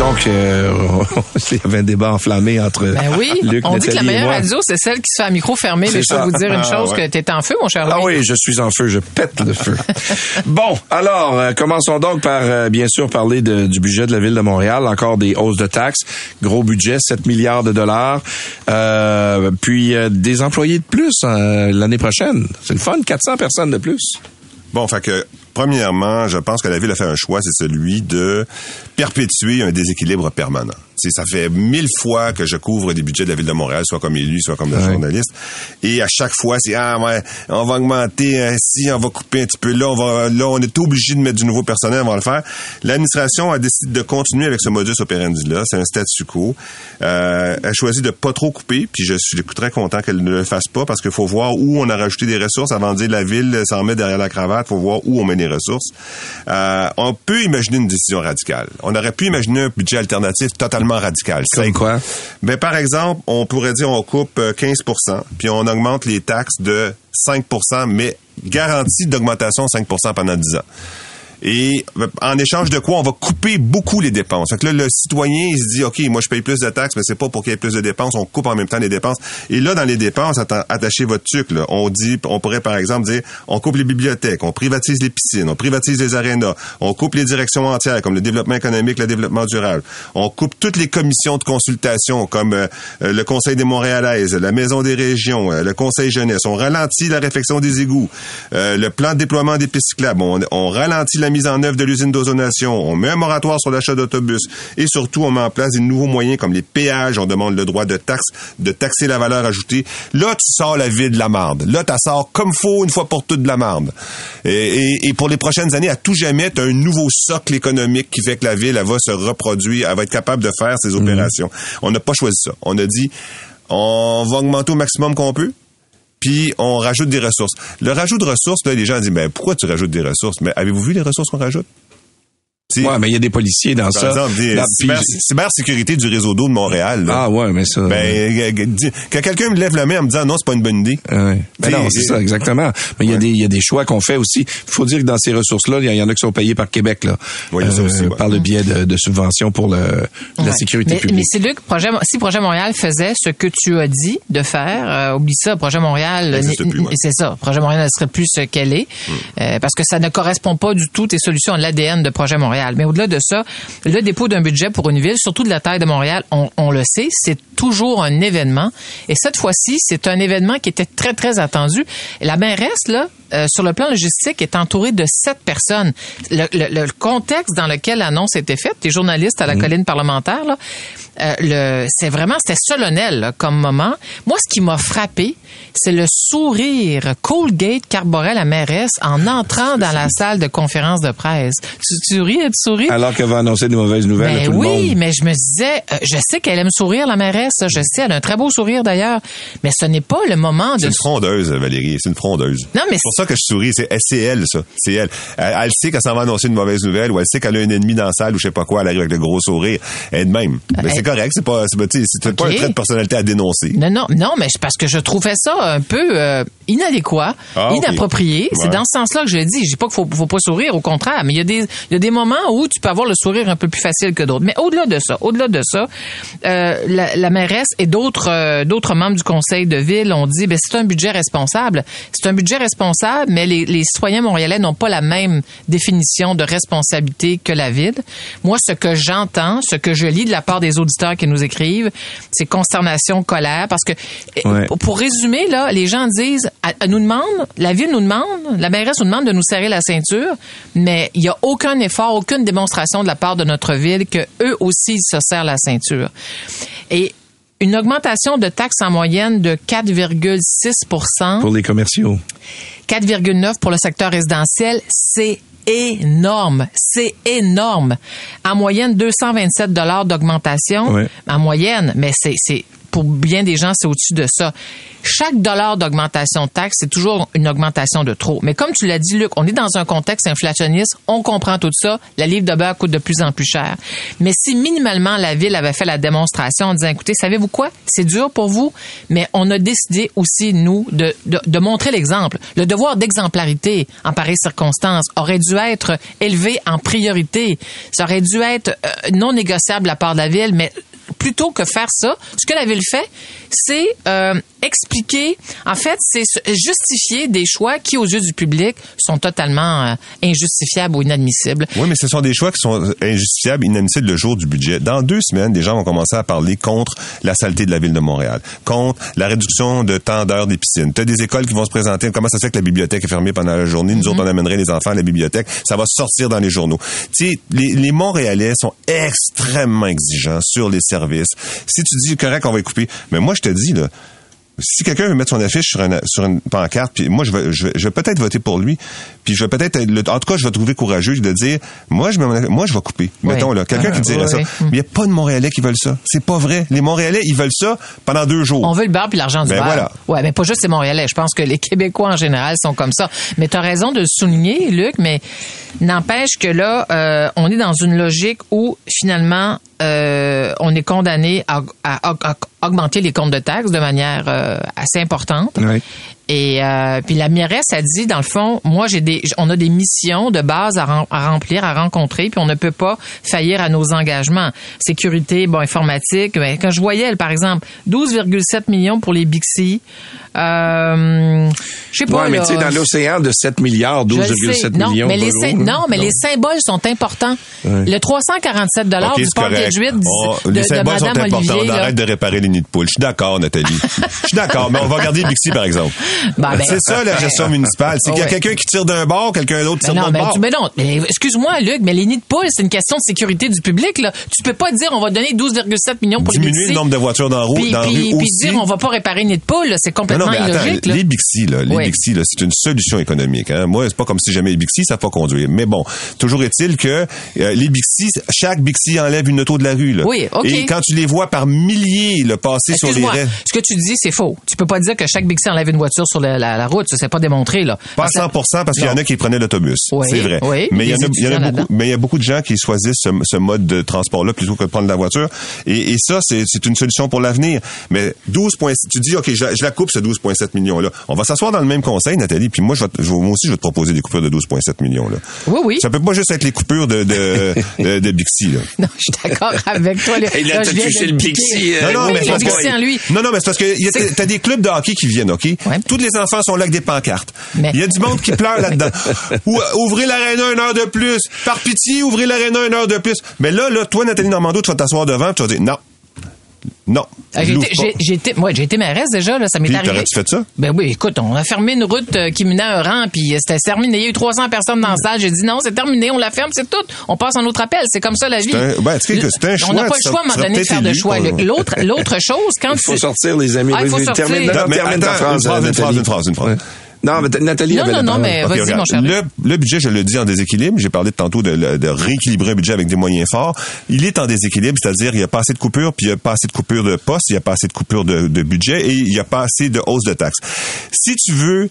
Donc, euh, il y avait un débat enflammé entre Ben oui, Luc, on dit que la meilleure radio, c'est celle qui se fait à micro fermé. Mais je peux vous dire une Ah, chose, ouais. que t'es en feu, mon cher Ah Louis. oui, je suis en feu, je pète le feu. bon, alors, euh, commençons donc par, euh, bien sûr, parler de- du budget de la Ville de Montréal. Encore des hausses de taxes. Gros budget, 7 milliards de dollars. Euh, puis, euh, des employés de plus euh, l'année prochaine. C'est le fun, 400 personnes de plus. Bon, fait que premièrement, je pense que la ville a fait un choix, c'est celui de perpétuer un déséquilibre permanent. Ça fait mille fois que je couvre des budgets de la ville de Montréal, soit comme élu, soit comme Ouais. journaliste, et à chaque fois, c'est ah ouais, on va augmenter, euh, si on va couper un petit peu là, on va là, on est obligé de mettre du nouveau personnel, on va le faire. L'administration a décidé de continuer avec ce modus operandi là, c'est un statu quo. Euh, elle a choisi de pas trop couper, puis je suis très content qu'elle ne le fasse pas parce qu'il faut voir où on a rajouté des ressources avant de dire la ville s'en met derrière la cravate, faut voir où on met les ressources. Euh, on peut imaginer une décision radicale. On aurait pu imaginer un budget alternatif totalement radical. Comme quoi? Ben, par exemple, on pourrait dire on coupe euh, 15% puis on augmente les taxes de 5% mais garantie d'augmentation 5% pendant 10 ans. Et euh, en échange de quoi, on va couper beaucoup les dépenses. Fait que là, le citoyen, il se dit, OK, moi, je paye plus de taxes, mais c'est pas pour qu'il y ait plus de dépenses. On coupe en même temps les dépenses. Et là, dans les dépenses, atta- attachez votre truc. Là. On dit, on pourrait, par exemple, dire, on coupe les bibliothèques, on privatise les piscines, on privatise les arénas, on coupe les directions entières, comme le développement économique, le développement durable. On coupe toutes les commissions de consultation, comme euh, le Conseil des Montréalaises, la Maison des régions, euh, le Conseil jeunesse. On ralentit la réfection des égouts, euh, le plan de déploiement des pistes cyclables. On, ralentit mise en œuvre de l'usine d'ozonation. On met un moratoire sur l'achat d'autobus. Et surtout, on met en place des nouveaux moyens comme les péages. On demande le droit de taxe, de taxer la valeur ajoutée. Là, tu sors la vie de la marde. Là, tu sors comme faut une fois pour toutes de la marde. Et, et- et pour les prochaines années, à tout jamais, tu as un nouveau socle économique qui fait que la ville, elle va se reproduire, elle va être capable de faire ses opérations. On n'a pas choisi ça. On a dit, on va augmenter au maximum qu'on peut puis on rajoute des ressources. Le rajout de ressources, là, les gens disent, ben pourquoi tu rajoutes des ressources? Mais avez-vous vu les ressources qu'on rajoute? Tu sais, Ouais, mais il y a des policiers dans par ça. exemple, puis- cyber- cybersécurité du réseau d'eau de Montréal. là. ah ouais, mais ça. Ben, euh, euh, dis- quand quelqu'un me lève la main en me disant non, c'est pas une bonne idée. Ouais. Ben T'sais, non, c'est ça, exactement. Mais il y a des, il y a des choix qu'on fait aussi. Il faut dire que dans ces ressources-là, il y en a qui sont payés par Québec, là. Euh, Oui, ça aussi. Par le biais de, de subventions pour le, la sécurité mais, publique. Mais c'est Luc, projet, si Projet Montréal faisait ce que tu as dit de faire, euh, oublie ça, Projet Montréal, n'existe n- plus, ouais. c'est ça, Projet Montréal ne serait plus ce qu'elle est, euh, parce que ça ne correspond pas du tout tes solutions à l'ADN de Projet Montréal. Mais au-delà de ça, le dépôt d'un budget pour une ville, surtout de la taille de Montréal, on, le sait, c'est toujours un événement. Et cette fois-ci, c'est un événement qui était très, très attendu. La mairesse, là, euh, sur le plan logistique, est entourée de sept personnes. Le, le- le contexte dans lequel l'annonce a été faite, les journalistes à la colline parlementaire, là, euh, le, c'est vraiment, c'était solennel là, comme moment. Moi, ce qui m'a frappé, c'est le sourire Colgate qu'arborait la mairesse en entrant dans la salle de conférence de presse. Tu, tu ris, tu souris? Alors qu'elle va annoncer de mauvaises nouvelles à Ben tout oui, le monde. mais je me disais, euh, je sais qu'elle aime sourire, la mairesse, je sais, elle a un très beau sourire d'ailleurs, mais ce n'est pas le moment C'est de... une frondeuse, Valérie. C'est une frondeuse. Non, mais C'est ça que je souris. C'est c'est elle, ça. C'est elle. elle. Elle sait qu'elle s'en va annoncer une mauvaise nouvelle ou elle sait qu'elle a un ennemi dans la salle ou je sais pas quoi. Elle arrive avec le gros sourire. Elle de même. Mais Elle- c'est correct. C'est pas, c'est c'est pas un trait de personnalité à dénoncer. Non, non, non, mais c'est parce que je trouvais ça un peu euh, inadéquat, Ah, inapproprié. C'est Ouais. dans ce sens-là que je le dis. Je dis pas qu'il faut, faut pas sourire, au contraire, mais il y a des, y a des moments où tu peux avoir le sourire un peu plus facile que d'autres. Mais au-delà de ça, au-delà de ça, euh, la, la mairesse et d'autres, euh, d'autres membres du conseil de ville ont dit, ben c'est un budget responsable. C'est un budget responsable, mais les, les citoyens montréalais n'ont pas la même définition de responsabilité que la ville. Moi, ce que j'entends, ce que je lis de la part des auditeurs qui nous écrivent, c'est consternation, colère, parce que Ouais. pour- résumer, là, les gens disent, elle nous demande, la ville nous demande, la mairesse nous demande de nous serrer la ceinture, mais il n'y a aucun effort, aucune démonstration de la part de notre ville que eux aussi se serrent la ceinture. Et une augmentation de taxes en moyenne de 4,6% Pour les commerciaux. 4,9 pour le secteur résidentiel, c'est énorme, c'est énorme. En moyenne 227 dollars d'augmentation en moyenne, mais c'est c'est pour bien des gens, c'est au-dessus de ça. Chaque dollar d'augmentation de taxes, c'est toujours une augmentation de trop. Mais comme tu l'as dit, Luc, on est dans un contexte inflationniste, on comprend tout ça, la livre de beurre coûte de plus en plus cher. Mais si minimalement la ville avait fait la démonstration en disant, écoutez, savez-vous quoi? C'est dur pour vous, mais on a décidé aussi, nous, de, de, de montrer l'exemple. Le devoir d'exemplarité en pareille circonstance aurait dû être élevé en priorité. Ça aurait dû être euh, non négociable à part de la ville, mais plutôt que faire ça, ce que la ville fait, c'est euh, expliquer, en fait, c'est justifier des choix qui, aux yeux du public, sont totalement euh, injustifiables ou inadmissibles. Oui, mais ce sont des choix qui sont injustifiables, inadmissibles le jour du budget. Dans deux semaines, des gens vont commencer à parler contre la saleté de la ville de Montréal, contre la réduction de temps d'heures des piscines. Tu as des écoles qui vont se présenter. Comment ça se fait que la bibliothèque est fermée pendant la journée? Nous autres, on amènerait les enfants à la bibliothèque. Ça va sortir dans les journaux. Tu sais, les, les Montréalais sont extrêmement exigeants sur les services. Si tu dis, correct, on va y couper. Mais moi, je te dis, là, si quelqu'un veut mettre son affiche sur une, sur une pancarte, puis moi, je vais, je vais, je vais peut-être voter pour lui, puis je vais peut-être, en tout cas, je vais trouver courageux de dire, moi, je, mets mon affiche- moi, je vais couper. Oui. Mettons, là, quelqu'un Ah, qui dirait oui, ça. oui. Mais il n'y a pas de Montréalais qui veulent ça. C'est pas vrai. Les Montréalais, ils veulent ça pendant deux jours. On veut le beurre puis l'argent du Ben beurre. voilà. Ouais, mais pas juste les Montréalais. Je pense que les Québécois en général sont comme ça. Mais tu as raison de le souligner, Luc, mais n'empêche que là, euh, on est dans une logique où finalement euh, on est condamné à, à- à augmenter les comptes de taxes de manière euh, assez importante. Et euh, puis la mairesse a dit, dans le fond, moi j'ai des, on a des missions de base à, rem- à remplir, à rencontrer, puis on ne peut pas faillir à nos engagements. Sécurité, bon, informatique. Mais quand je voyais, elle, par exemple, 12,7 millions pour les Bixi. Euh, je sais pas. Ouais, mais tu sais, dans l'océan de 7 milliards, je le sais. 12,7 non, millions mais les non, mais les symboles sont importants. Le 347 dollars OK, du. Gateway de, Oh, de, les de symboles sont importants. Olivier. On là. arrête de réparer les nids de poules. Je suis d'accord, Nathalie. Je suis d'accord, mais on va regarder Bixi, par exemple. Ben, ben, c'est ça, la gestion municipale. C'est qu'il y a quelqu'un qui tire d'un bord, quelqu'un d'autre tire Mais de non, l'autre mais, bord. tu- mais non, mais excuse-moi, Luc, mais les nids de poules, c'est une question de sécurité du public. Là. Tu peux pas dire on va donner 12,7 millions pour Diminuer les le Bixi, nombre de voitures dans la roue, puis, dans la puis- rue puis aussi. dire on va pas réparer les nids de poules, c'est Non, complètement non, mais attends, illogique. là. les Bixi, là, les Oui. Bixi, là, c'est une solution économique. Hein. Moi, c'est pas comme si jamais les Bixi, ça pas conduire. Mais bon, toujours est-il que euh, les Bixi, chaque Bixi enlève une auto de la rue. Là. Oui, OK. Et quand tu les vois par milliers le passer sur les raies, ce que tu dis, c'est faux. Tu peux pas dire que chaque Bixi enlève une voiture sur la, la- la route. Ça, c'est pas démontré, là. Pas à Parce que- 100 parce qu'il y en a qui prenaient l'autobus. Oui, c'est vrai. oui, mais il y en a, il y en a étudiants beaucoup, là-dedans. mais il y a beaucoup de gens qui choisissent ce, ce mode de transport-là plutôt que de prendre la voiture. Et, et ça, c'est c'est une solution pour l'avenir. Mais 12 points, tu dis, OK, je, je la coupe, ce 12,7 millions-là. On va s'asseoir dans le même conseil, Nathalie, puis moi, je vais, te- je vais- moi aussi, je vais te proposer des coupures de 12,7 millions-là. Oui, oui. Ça peut pas juste être les coupures de, de, de, de Bixi, là. Non, je suis d'accord avec toi. Et là, Là, touché le. Bixi, euh, Non, non, Oui, mais le c'est parce Bixi que- en lui. Non, non, mais c'est parce que y a- t'as des clubs de hockey qui viennent, OK? Ouais. Les enfants sont là avec des pancartes. Il y a du monde qui pleure là-dedans. Ou, ouvrez l'aréna une heure de plus. Par pitié, ouvrez l'aréna une heure de plus. Mais là, là, toi, Nathalie Normando, tu vas t'asseoir devant, tu vas dire non. Non. Ah, J'ai été, j'ai- j'ai été, moi, j'ai été mairesse déjà, là, ça m'est Puis, arrivé. t'aurais-tu fait ça? Ben oui, écoute, on a fermé une route euh, qui menait à un rang, puis euh, c'était terminé. Il y a eu 300 personnes dans la salle. J'ai dit non, c'est terminé, on la ferme, c'est tout. On passe en autre appel. C'est comme ça la vie. un- ben, tu sais que c'est un On n'a choix, pas tu le choix à un moment donné de faire de choix. L'autre, l'autre chose, quand Il faut tu... sortir, les amis. Ah, il faut sortir. Termine, Non, non, mais termine ta attends, phrase. une phrase, une phrase, une phrase, une phrase. Ouais. Non, mais Nathalie Non, avait non, la non, mais OK, vas-y, regarde. mon cher. Le, le budget, je le dis en déséquilibre. J'ai parlé tantôt de, de rééquilibrer un budget avec des moyens forts. Il est en déséquilibre, c'est-à-dire il n'y a pas assez de coupures, puis il n'y a pas assez de coupures de postes, il n'y a pas assez de coupures de, de budget et il n'y a pas assez de hausse de taxes. Si tu veux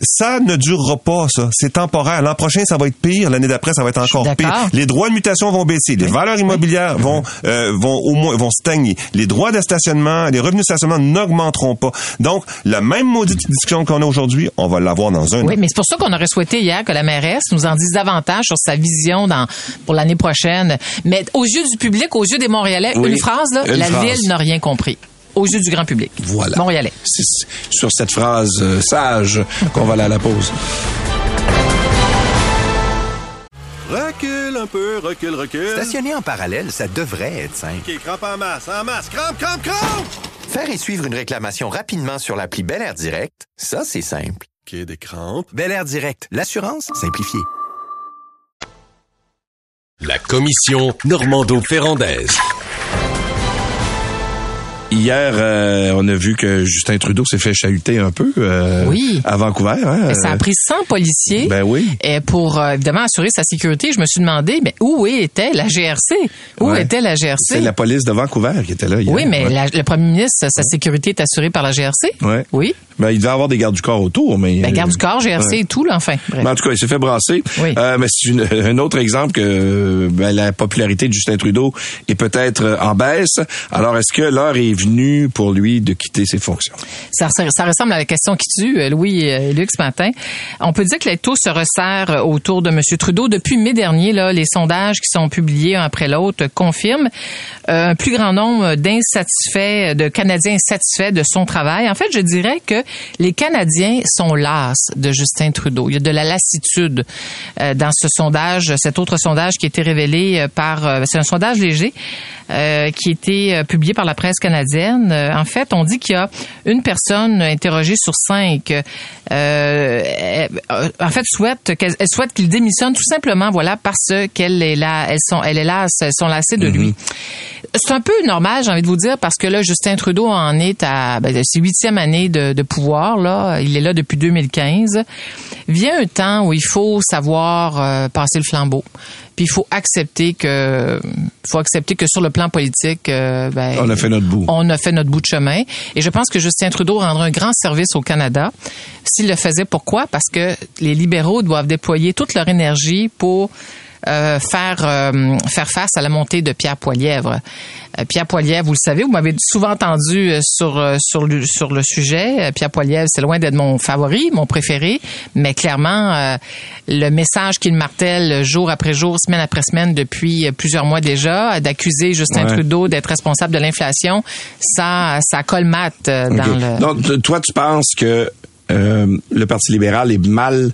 ça ne durera pas, ça. C'est temporaire. L'an prochain, ça va être pire. L'année d'après, ça va être encore pire. Les droits de mutation vont baisser. Les valeurs immobilières vont, euh, vont au moins, vont stagner. Les droits de stationnement, les revenus de stationnement n'augmenteront pas. Donc, la même maudite discussion qu'on a aujourd'hui, on va l'avoir dans un Oui, an. mais c'est pour ça qu'on aurait souhaité hier que la mairesse nous en dise davantage sur sa vision dans, pour l'année prochaine. Mais aux yeux du public, aux yeux des Montréalais, Oui, une phrase, là, une la phrase. ville n'a rien compris. Aux yeux du grand public. Voilà. Montréalais. C'est sur cette phrase euh, sage qu'on va aller à la pause. Recule un peu, recule, recule. Stationner en parallèle, ça devrait être simple. OK, crampe en masse, en masse. Crampe, crampe, crampe! Faire et suivre une réclamation rapidement sur l'appli Bel Air Direct, ça, c'est simple. OK, des crampes. Bel Air Direct, l'assurance simplifiée. La commission Normando-Ferrandaise. Hier, euh, on a vu que Justin Trudeau s'est fait chahuter un peu euh, Oui. à Vancouver. Hein? Ça a pris 100 policiers Ben oui. et pour euh, évidemment assurer sa sécurité. Je me suis demandé, mais où était la GRC? Où Ouais. était la C'est GRC? la police de Vancouver qui était là hier. Oui, mais Ouais. la- le premier ministre, sa sécurité est assurée par la GRC? Ouais. Oui. Ben, il devait avoir des gardes du corps autour, mais... Ben, garde du corps, GRC et tout, là, enfin. Bref. Mais en tout cas, il s'est fait brasser. Oui. Euh, mais c'est une- un autre exemple que euh, ben, la popularité de Justin Trudeau est peut-être euh, en baisse. Alors, est-ce que l'heure est venue pour lui de quitter ses fonctions? Ça, ressemble à la question qui tue, euh, Louis et Luc, ce matin. On peut dire que les taux se resserrent euh, autour de M. Trudeau. Depuis mai dernier, là, les sondages qui sont publiés un après l'autre confirment euh, un plus grand nombre d'insatisfaits, de Canadiens insatisfaits de son travail. En fait, je dirais que les Canadiens sont las de Justin Trudeau. Il y a de la lassitude euh, dans ce sondage, cet autre sondage qui a été révélé euh, par... euh, C'est un sondage léger euh, qui a été euh, publié par la presse canadienne. Euh, en fait, on dit qu'il y a une personne interrogée sur cinq, euh, elle- euh, en fait, souhaite qu'elle elle souhaite qu'il démissionne tout simplement, voilà, parce qu'elle est là, elles sont, elle est là, elles sont lassées de lui. C'est un peu normal, j'ai envie de vous dire, parce que là, Justin Trudeau en est à ben, ses huitième année de, de pouvoir. Là, il est là depuis 2015. Vient un temps où il faut savoir euh, passer le flambeau. Puis il faut accepter que, il faut accepter que sur le plan politique, euh, ben, On a fait notre bout. on a fait notre bout de chemin. Et je pense que Justin Trudeau rendrait un grand service au Canada s'il le faisait. Pourquoi? Parce que les libéraux doivent déployer toute leur énergie pour euh, faire euh, faire face à la montée de Pierre Poilièvre. Euh, Pierre Poilièvre, vous le savez, vous m'avez souvent entendu euh, sur sur le sur le sujet. Pierre Poilièvre, c'est loin d'être mon favori, mon préféré, mais clairement euh, le message qu'il martèle jour après jour, semaine après semaine depuis plusieurs mois déjà, d'accuser Justin Ouais. Trudeau d'être responsable de l'inflation, ça ça colmate dans le Donc, toi, tu penses que euh, le Parti libéral est mal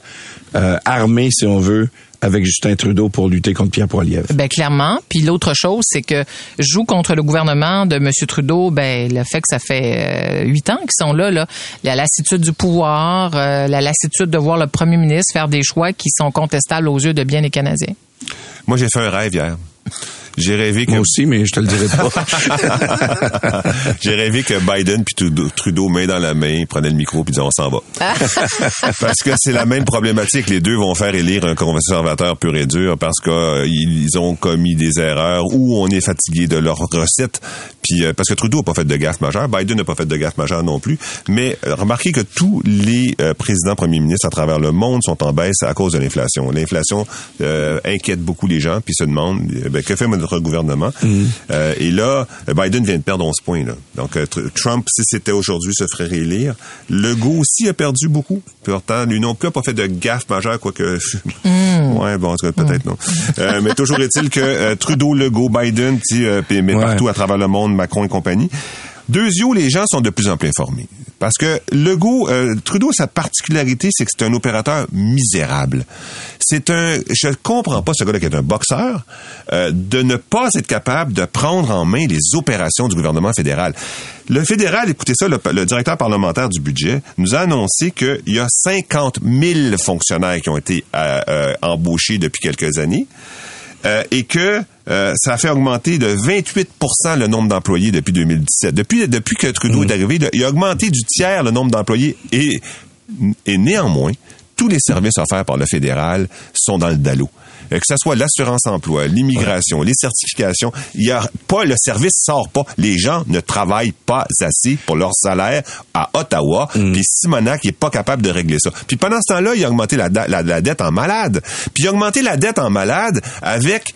euh, armé, si on veut, avec Justin Trudeau pour lutter contre Pierre Poilievre? Ben clairement. Puis l'autre chose, c'est que joue contre le gouvernement de M. Trudeau, ben le fait que ça fait euh, huit ans qu'ils sont là, là, la lassitude du pouvoir, euh, la lassitude de voir le premier ministre faire des choix qui sont contestables aux yeux de bien des Canadiens. Moi, j'ai fait un rêve hier. J'ai rêvé que Moi aussi, mais je te le dirai pas. J'ai rêvé que Biden puis Trudeau, main dans la main, prenaient le micro puis disaient on s'en va. parce que c'est la même problématique. Les deux vont faire élire un conservateur pur et dur parce qu'ils ont commis des erreurs ou on est fatigué de leur recette. Puis euh, parce que Trudeau n'a pas fait de gaffe majeure, Biden n'a pas fait de gaffe majeure non plus. Mais euh, remarquez que tous les euh, présidents, premiers ministres à travers le monde sont en baisse à cause de l'inflation. L'inflation euh, inquiète beaucoup les gens puis se demandent euh, ben, que fait notre gouvernement. Euh, et là, Biden vient de perdre 11 points. Là. Donc euh, Tr- Trump, si c'était aujourd'hui, se ferait réélire. Legault aussi a perdu beaucoup. Pourtant, lui non plus n'a pas fait de gaffe majeure, quoique... ouais, bon, en tout cas, peut-être non. Euh, mais toujours est-il que euh, Trudeau, Legault, Biden, euh, puis- mais Ouais. partout à travers le monde, Macron et compagnie. Deux yeux, les gens sont de plus en plus informés. Parce que Legault, euh, Trudeau, sa particularité, c'est que c'est un opérateur misérable. C'est un, je comprends pas ce gars-là qui est un boxeur, euh, de ne pas être capable de prendre en main les opérations du gouvernement fédéral. Le fédéral, écoutez ça, le, le directeur parlementaire du budget nous a annoncé qu'il y a 50 000 fonctionnaires qui ont été euh, euh, embauchés depuis quelques années. Euh, et que euh, ça a fait augmenter de 28% le nombre d'employés depuis 2017. Depuis, depuis que Trudeau est arrivé, il a augmenté du tiers le nombre d'employés et, et néanmoins, tous les services offerts par le fédéral sont dans le dallo. Euh, Que ce soit l'assurance-emploi, l'immigration, les certifications, il y a pas le service sort pas. Les gens ne travaillent pas assez pour leur salaire à Ottawa. Puis Simonac il est pas capable de régler ça. Puis pendant ce temps-là, il a augmenté la, la- la dette en malade. Puis il a augmenté la dette en malade avec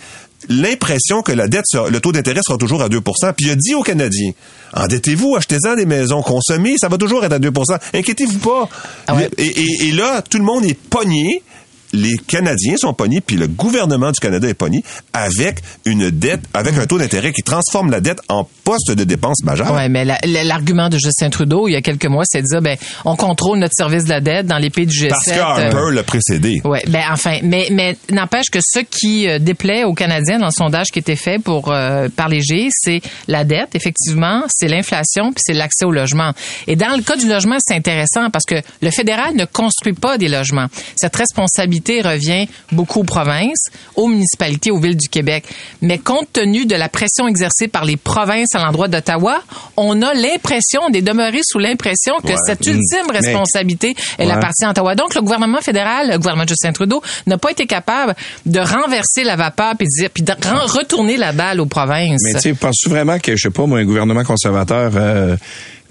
l'impression que la dette, sera- le taux d'intérêt sera toujours à 2% Puis il a dit aux Canadiens, endettez-vous, achetez-en des maisons, consommez, ça va toujours être à 2% Inquiétez-vous pas. Ah ouais. et, et- et là, tout le monde est pogné. Les Canadiens sont pognés, puis le gouvernement du Canada est pogné avec une dette, avec un taux d'intérêt qui transforme la dette en poste de dépense majeure. Ouais, mais la- la- l'argument de Justin Trudeau il y a quelques mois, c'est de dire ben on contrôle notre service de la dette dans les pays du G7. Parce que euh, Harper l'a précédé. Ouais, ben enfin, mais mais n'empêche que ce qui euh, déplaît aux Canadiens dans le sondage qui était fait pour euh, par les G, c'est la dette, effectivement, c'est l'inflation, puis c'est l'accès au logement. Et dans le cas du logement, c'est intéressant parce que le fédéral ne construit pas des logements. Cette responsabilité responsabilité revient beaucoup aux provinces, aux municipalités, aux villes du Québec. Mais compte tenu de la pression exercée par les provinces à l'endroit d'Ottawa, on a l'impression, on est demeuré sous l'impression que Ouais. cette Mm. ultime responsabilité, elle Ouais. appartient à Ottawa. Donc, le gouvernement fédéral, le gouvernement de Justin Trudeau, n'a pas été capable de renverser la vapeur puis de, dire- puis de ren- retourner la balle aux provinces. Mais tu sais, penses-tu vraiment que, je sais pas, moi, un gouvernement conservateur euh,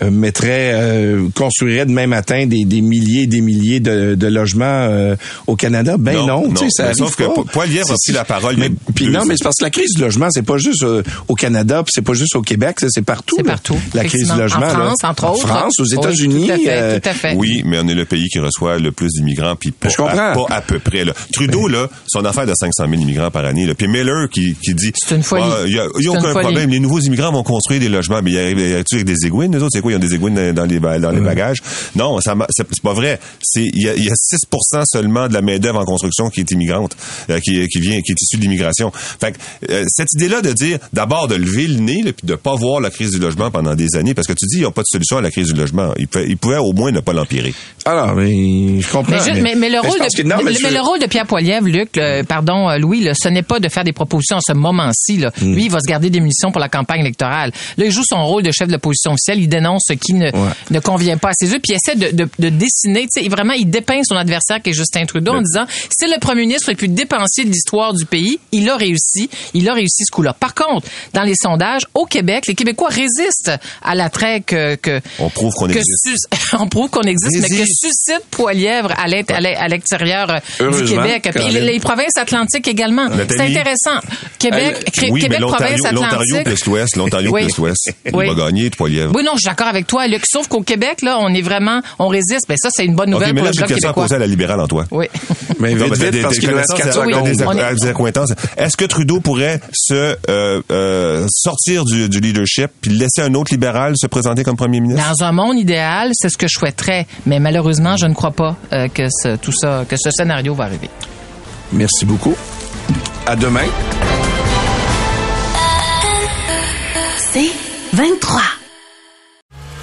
euh, mettrait, euh, construirait demain matin des, des milliers et des milliers de, de logements euh, au Canada? Ben non, Non, tu sais, non. ça Mais arrive sauf que pas. Po- Poilievre a pris la parole il Mais, a puis non, mais c'est parce que la crise du logement, c'est pas juste euh, au Canada, puis c'est pas juste au Québec, ça, c'est partout. C'est partout, La crise du logement. En là. France, entre En autres. France, aux Oui, États-Unis. tout à fait, euh, tout à fait. Oui, mais on est le pays qui reçoit le plus d'immigrants, puis pas, je comprends. À, pas à peu près. Là. Trudeau, là, son affaire de 500 000 immigrants par année. Là. Puis Miller qui, qui dit... C'est une folie. Il y a, y a aucun folie. problème. Les nouveaux immigrants vont construire des logements. Mais y arrivent y avec des égouines? Les autres, c'est quoi? Ils ont des égouines dans, dans les, ba- dans les bagages? Non, ça, c'est pas vrai. C'est Il y a, y a 6 seulement de la main-d'œuvre en construction qui est immigrante, euh, qui, qui vient, qui est issue de l'immigration. Fait que, euh, cette idée-là de dire, d'abord, de lever le nez, là, puis de pas voir la crise du logement pendant des années, parce que tu dis, il n'y a pas de solution à la crise du logement. Il pouvait, il pouvait au moins ne pas l'empirer. Alors, mais, je comprends. Mais, juste- mais- mais le rôle de, que- non, mais le, je- mais le rôle de Pierre Poilievre, Luc, le- pardon, euh, Louis, là, ce n'est pas de faire des propositions en ce moment-ci. Là. Hmm. Lui, il va se garder des munitions pour la campagne électorale. Là, il joue son rôle de chef de l'opposition officielle. Il dénonce ce qui ne, ne convient pas à ses yeux, puis il essaie de, de, de dessiner. Tu sais, vraiment, il dépeint son adversaire qui est Justin Trudeau en disant c'est le premier ministre le plus dépensier de l'histoire du pays. Il a réussi. Il a réussi ce coup-là. Par contre, dans les sondages au Québec, les Québécois résistent à l'attrait que, que On prouve qu'on existe. on prouve qu'on existe, mais que suscite Poilièvre à l'extérieur euh, du Québec. Puis les, les provinces atlantiques également. C'est intéressant. Québec, Cré- oui, Québec, province l'Ontario, l'Ontario atlantique. plus l'Ouest, l'Ontario Oui. plus l'Ouest, il Oui. va gagner, Poilievre. Oui, non, je suis d'accord avec toi, Luc. Sauf qu'au Québec, là, on est vraiment, on résiste. Ben ça, c'est une bonne nouvelle mais pour là, le j'ai une bloc question à québécois. poser à la libérale en toi. Oui. Mais Non, vite, mais t'as vite, des- parce des qu'il reste connaissances, 4 t'as Oui, des, accointances. Est-ce que Trudeau pourrait se euh, euh, sortir du, du leadership puis laisser un autre libéral se présenter comme premier ministre? Dans un monde idéal, c'est ce que je souhaiterais. Mais malheureusement, je ne crois pas euh, que ce, tout ça, que ce scénario va arriver. Merci beaucoup. À demain. C'est 23.